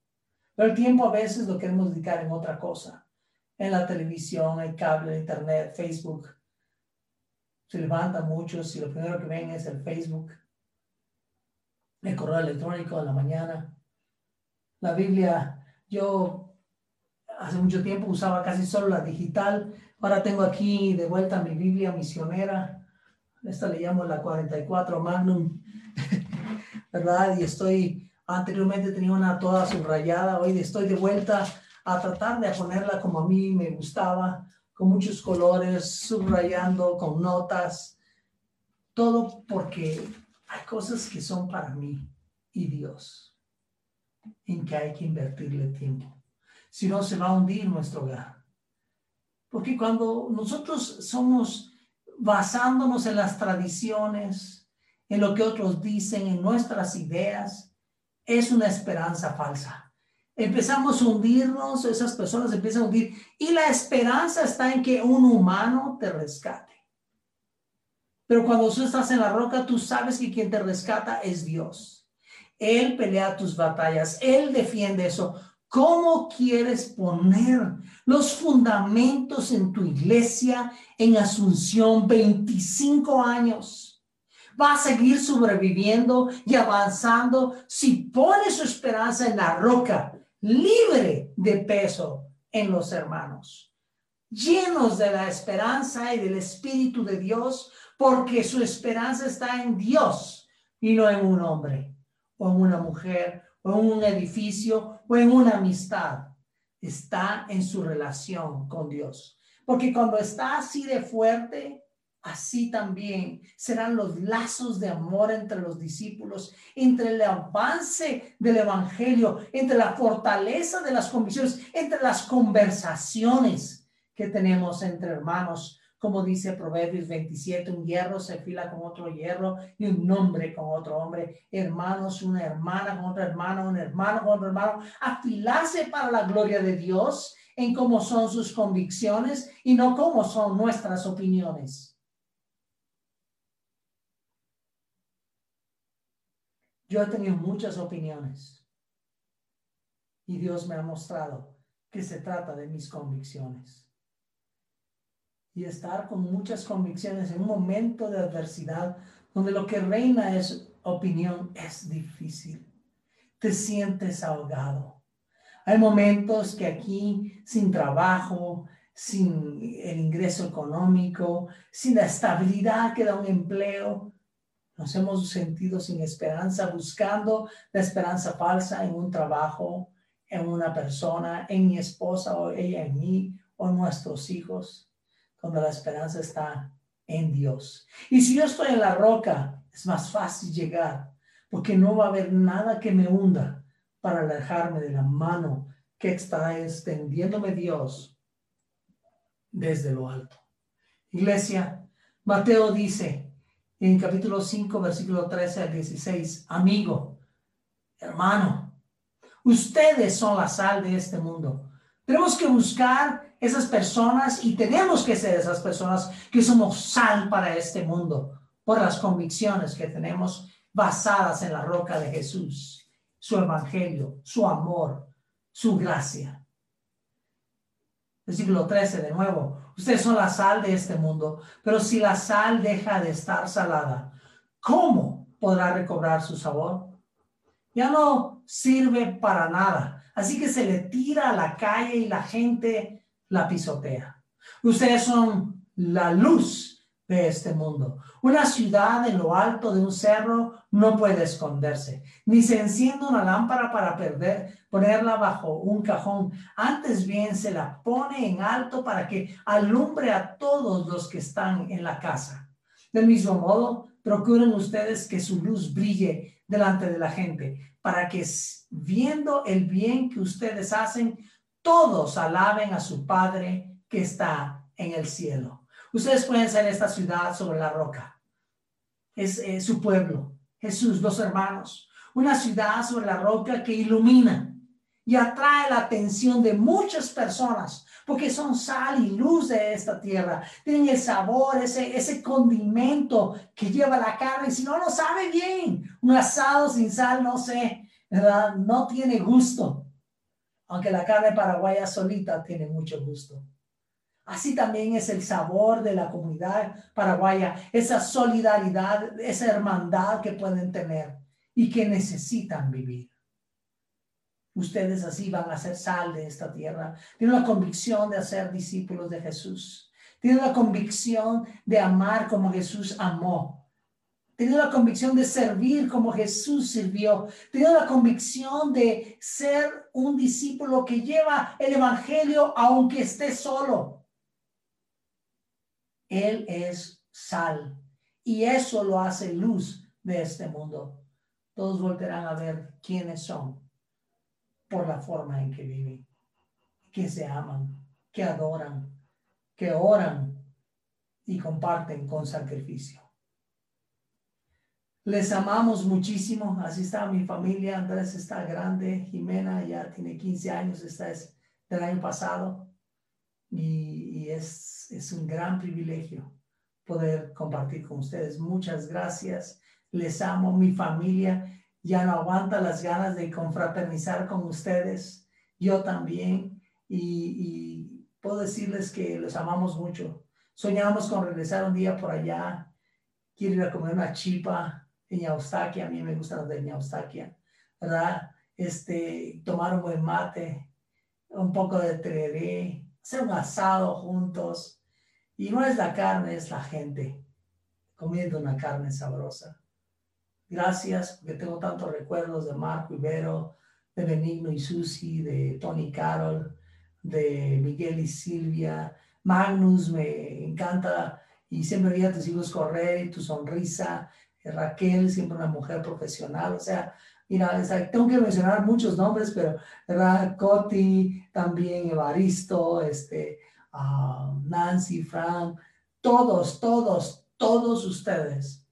Pero el tiempo a veces lo queremos dedicar en otra cosa, en la televisión, el cable, internet, Facebook. Se levantan muchos y lo primero que ven es el Facebook, el correo electrónico en la mañana. La Biblia, yo hace mucho tiempo usaba casi solo la digital. Ahora tengo aquí de vuelta mi Biblia misionera. Esta le llamo la 44 Magnum. [LAUGHS] ¿verdad? Y estoy, anteriormente tenía una toda subrayada, hoy estoy de vuelta a tratar de ponerla como a mí me gustaba, con muchos colores, subrayando, con notas, todo porque hay cosas que son para mí y Dios, en que hay que invertirle tiempo. Si no, se va a hundir nuestro hogar. Porque cuando nosotros somos basándonos en las tradiciones, en lo que otros dicen, en nuestras ideas, es una esperanza falsa. Empezamos a hundirnos, esas personas empiezan a hundir y la esperanza está en que un humano te rescate. Pero cuando tú estás en la roca, tú sabes que quien te rescata es Dios. Él pelea tus batallas, Él defiende eso. ¿Cómo quieres poner los fundamentos en tu iglesia en Asunción 25 años? va a seguir sobreviviendo y avanzando si pone su esperanza en la roca, libre de peso en los hermanos, llenos de la esperanza y del Espíritu de Dios, porque su esperanza está en Dios y no en un hombre o en una mujer o en un edificio o en una amistad. Está en su relación con Dios. Porque cuando está así de fuerte, Así también serán los lazos de amor entre los discípulos, entre el avance del Evangelio, entre la fortaleza de las convicciones, entre las conversaciones que tenemos entre hermanos. Como dice Proverbios 27, un hierro se fila con otro hierro y un hombre con otro hombre. Hermanos, una hermana con otra hermana, un hermano con otro hermano. Afilarse para la gloria de Dios en cómo son sus convicciones y no cómo son nuestras opiniones. Yo he tenido muchas opiniones y Dios me ha mostrado que se trata de mis convicciones. Y estar con muchas convicciones en un momento de adversidad donde lo que reina es opinión es difícil. Te sientes ahogado. Hay momentos que aquí sin trabajo, sin el ingreso económico, sin la estabilidad que da un empleo, nos hemos sentido sin esperanza, buscando la esperanza falsa en un trabajo, en una persona, en mi esposa o ella en mí o nuestros hijos, cuando la esperanza está en Dios. Y si yo estoy en la roca, es más fácil llegar, porque no va a haber nada que me hunda para alejarme de la mano que está extendiéndome Dios desde lo alto. Iglesia, Mateo dice en capítulo 5, versículo 13 al 16, amigo, hermano, ustedes son la sal de este mundo. Tenemos que buscar esas personas y tenemos que ser esas personas que somos sal para este mundo por las convicciones que tenemos basadas en la roca de Jesús, su evangelio, su amor, su gracia. Versículo 13 de nuevo. Ustedes son la sal de este mundo, pero si la sal deja de estar salada, ¿cómo podrá recobrar su sabor? Ya no sirve para nada. Así que se le tira a la calle y la gente la pisotea. Ustedes son la luz de este mundo. Una ciudad en lo alto de un cerro no puede esconderse, ni se enciende una lámpara para perder, ponerla bajo un cajón. Antes bien se la pone en alto para que alumbre a todos los que están en la casa. Del mismo modo, procuren ustedes que su luz brille delante de la gente, para que viendo el bien que ustedes hacen, todos alaben a su Padre que está en el cielo. Ustedes pueden ser esta ciudad sobre la roca. Es su pueblo, Jesús, los hermanos. Una ciudad sobre la roca que ilumina y atrae la atención de muchas personas porque son sal y luz de esta tierra. Tienen el sabor, ese, ese condimento que lleva la carne. Si no lo sabe bien, un asado sin sal, no sé, ¿verdad? No tiene gusto. Aunque la carne paraguaya solita tiene mucho gusto. Así también es el sabor de la comunidad paraguaya, esa solidaridad, esa hermandad que pueden tener y que necesitan vivir. Ustedes así van a ser sal de esta tierra. Tienen la convicción de hacer discípulos de Jesús. Tienen la convicción de amar como Jesús amó. Tienen la convicción de servir como Jesús sirvió. Tienen la convicción de ser un discípulo que lleva el Evangelio aunque esté solo. Él es sal y eso lo hace luz de este mundo. Todos volverán a ver quiénes son por la forma en que viven, que se aman, que adoran, que oran y comparten con sacrificio. Les amamos muchísimo. Así está mi familia. Andrés está grande. Jimena ya tiene 15 años. Esta es del año pasado. Y, es, es un gran privilegio poder compartir con ustedes. Muchas gracias. Les amo. Mi familia ya no aguanta las ganas de confraternizar con ustedes, yo también, y, puedo decirles que los amamos mucho. Soñamos con regresar un día por allá, quiero ir a comer una chipa en a mí me gusta de Eustaquia, ¿verdad? Este, tomar un buen mate, un poco de tereré, hacer un asado juntos. Y no es la carne, es la gente comiendo una carne sabrosa. Gracias, porque tengo tantos recuerdos de Marco Ibero, de Benigno y Susi, de Tony Carol, de Miguel y Silvia. Magnus, me encanta y siempre veía tus hijos correr y tu sonrisa. Raquel, siempre una mujer profesional. O sea, mira, tengo que mencionar muchos nombres, pero ¿verdad? Coti, también Evaristo, este, ah, Nancy, Frank, todos, todos, todos ustedes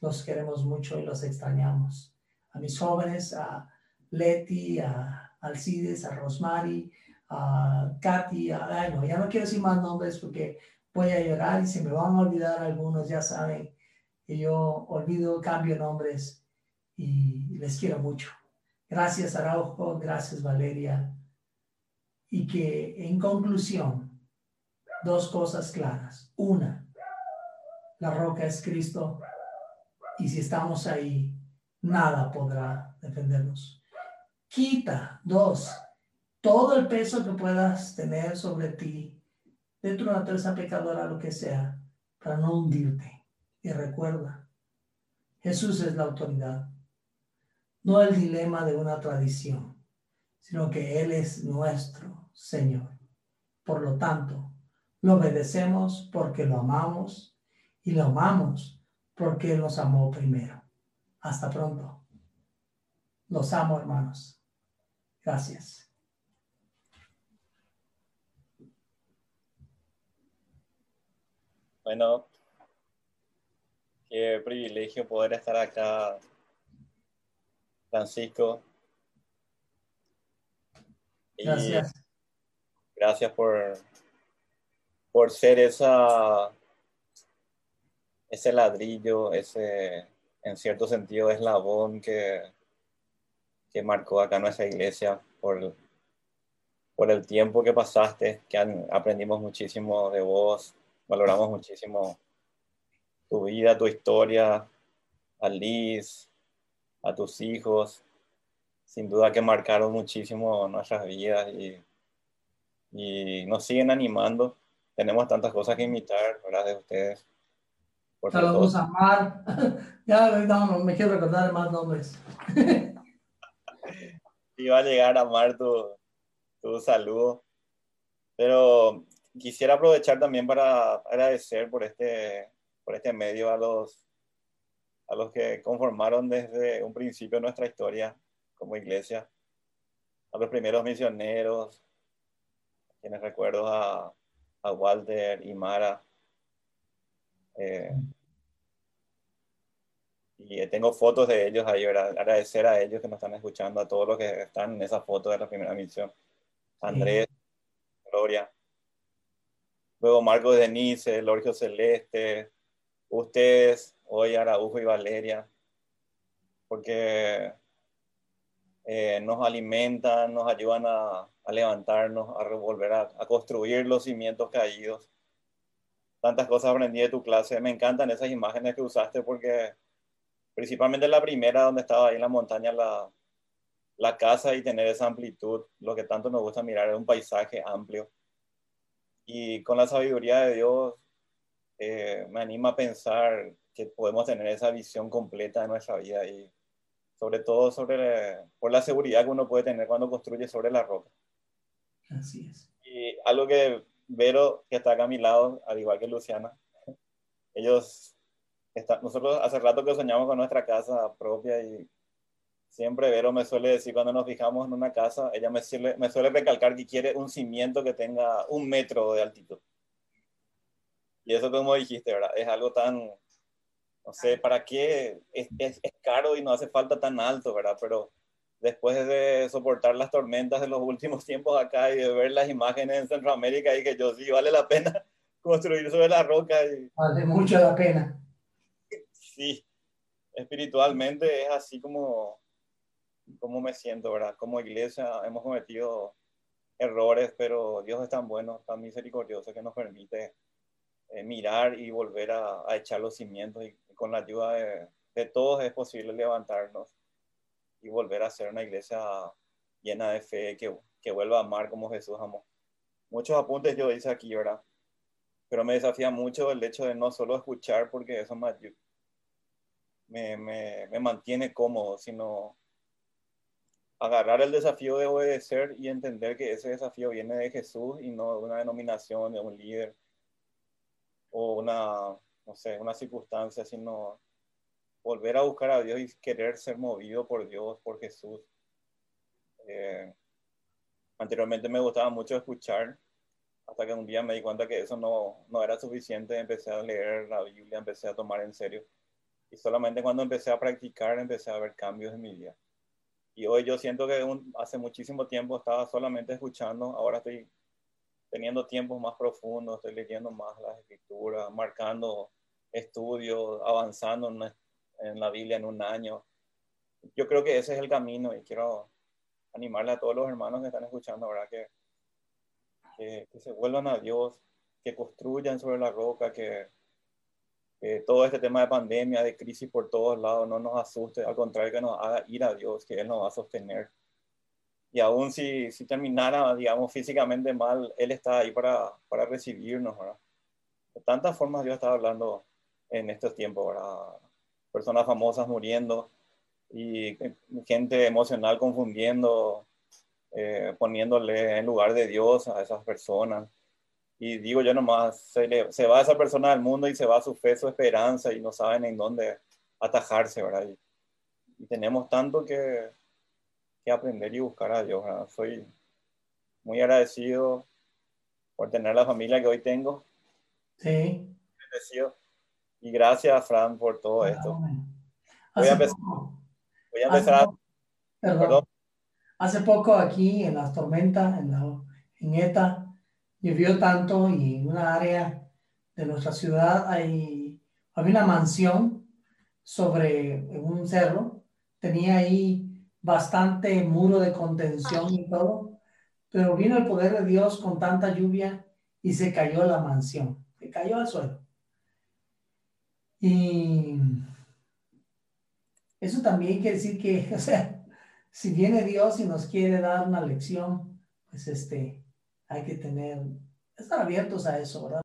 los queremos mucho y los extrañamos. A mis jóvenes, a Leti, a Alcides, a Rosmary, a Katy, a, ay, ya no quiero decir más nombres porque voy a llorar y se me van a olvidar algunos, ya saben yo olvido, cambio nombres y les quiero mucho. Gracias Araujo, gracias Valeria. Y que en conclusión, dos cosas claras. Una, la roca es Cristo y si estamos ahí, nada podrá defendernos. Quita, dos, todo el peso que puedas tener sobre ti, de tu naturaleza pecadora, lo que sea, para no hundirte. Y recuerda, Jesús es la autoridad, no el dilema de una tradición, sino que Él es nuestro Señor. Por lo tanto, lo obedecemos porque lo amamos y lo amamos porque Él nos amó primero. Hasta pronto. Los amo, hermanos. Gracias. Bueno, qué privilegio poder estar acá, Francisco. Y Gracias. gracias por, por ser esa, ese ladrillo, ese, en cierto sentido, eslabón que, que marcó acá nuestra iglesia por, por el tiempo que pasaste, que aprendimos muchísimo de vos, valoramos muchísimo tu vida, tu historia, a Liz, a tus hijos, sin duda que marcaron muchísimo nuestras vidas y, y nos siguen animando. Tenemos tantas cosas que imitar, ¿verdad? De ustedes. Por Saludos a Mar. [LAUGHS] ya, no, no me quiero recordar más nombres. [LAUGHS] Iba a llegar a amar tu, tu saludo, pero quisiera aprovechar también para agradecer por este, por este medio a los, a los que conformaron desde un principio nuestra historia como iglesia, a los primeros misioneros, quienes recuerdo a, a Walter y Mara. eh, y tengo fotos de ellos ahí, ¿verdad? agradecer a ellos que nos están escuchando, a todos los que están en esa foto de la primera misión. Andrés, Gloria. Luego Marcos Denise, Lorgio Celeste, ustedes, hoy Araujo y Valeria, porque eh, nos alimentan, nos ayudan a, levantarnos, a volver a, a construir los cimientos caídos. Tantas cosas aprendí de tu clase. Me encantan esas imágenes que usaste porque principalmente la primera donde estaba ahí en la montaña la, la casa y tener esa amplitud, lo que tanto nos gusta mirar es un paisaje amplio. Y con la sabiduría de Dios eh, me anima a pensar que podemos tener esa visión completa de nuestra vida y sobre todo sobre por la seguridad que uno puede tener cuando construye sobre la roca. Así es. Y algo que Vero, que está acá a mi lado, al igual que Luciana, [LAUGHS] ellos, está, nosotros hace rato que soñamos con nuestra casa propia y siempre Vero me suele decir cuando nos fijamos en una casa, ella me suele, me suele recalcar que quiere un cimiento que tenga un metro de altitud. Y eso como dijiste, ¿verdad? Es algo tan, no sé, ¿para qué? Es, es, es caro y no hace falta tan alto, ¿verdad? Pero después de soportar las tormentas de los [LAUGHS] últimos tiempos acá y de ver las imágenes en Centroamérica y que yo sí vale la pena [LAUGHS] construir sobre la roca y Vale mucho la pena. sí, espiritualmente es así como, como me siento, ¿verdad? Como iglesia hemos cometido errores, pero Dios es tan bueno, tan misericordioso que nos permite eh, mirar y volver a, a, echar los cimientos y con la ayuda de, de todos es posible levantarnos y volver a ser una iglesia llena de fe, que, que vuelva a amar como Jesús amó. Muchos apuntes yo hice aquí, ¿verdad? Pero me desafía mucho el hecho de no solo escuchar, porque eso me, me, me, me mantiene cómodo, sino agarrar el desafío de obedecer y entender que ese desafío viene de Jesús y no de una denominación, de un líder o una, no sé, una circunstancia, sino volver a buscar a Dios y querer ser movido por Dios, por Jesús. Eh, anteriormente me gustaba mucho escuchar, hasta que un día me di cuenta que eso no, no era suficiente, empecé a leer la Biblia, empecé a tomar en serio. Y solamente cuando empecé a practicar, empecé a ver cambios en mi vida. Y hoy yo siento que un, hace muchísimo tiempo estaba solamente escuchando, ahora estoy teniendo tiempos más profundos, estoy leyendo más las escrituras, marcando estudios, avanzando en, en la Biblia en un año. yo creo que ese es el camino y quiero animarle a todos los hermanos que están escuchando, ¿verdad? Que, que, que se vuelvan a Dios, que construyan sobre la roca, que, que todo este tema de pandemia, de crisis por todos lados, no nos asuste, al contrario, que nos haga ir a Dios, que Él nos va a sostener. Y aún si, si terminara, digamos, físicamente mal, Él está ahí para, para recibirnos, ¿verdad? De tantas formas Dios está hablando en estos tiempos, ¿verdad? Personas famosas muriendo y gente emocional confundiendo, eh, poniéndole en lugar de Dios a esas personas. Y digo yo nomás, se, le- se va esa persona del mundo y se va su fe, su esperanza y no saben en dónde atajarse, ¿verdad? Y, y tenemos tanto que, que aprender y buscar a Dios, ¿verdad? Soy muy agradecido por tener la familia que hoy tengo, Sí. agradecido. Y gracias, Fran, por todo esto. Amén. Voy a Hace empezar- Voy a hace empezar a... poco- perdón. Perdón. Hace poco aquí en las tormentas, en, la, en ETA, llovió tanto y en una área de nuestra ciudad hay, había una mansión sobre un cerro. Tenía ahí bastante muro de contención y todo, pero vino el poder de Dios con tanta lluvia y se cayó la mansión, se cayó al suelo. Y eso también quiere decir que, [LAUGHS] o sea, si viene Dios y nos quiere dar una lección, pues este, hay que tener, estar abiertos a eso, ¿verdad?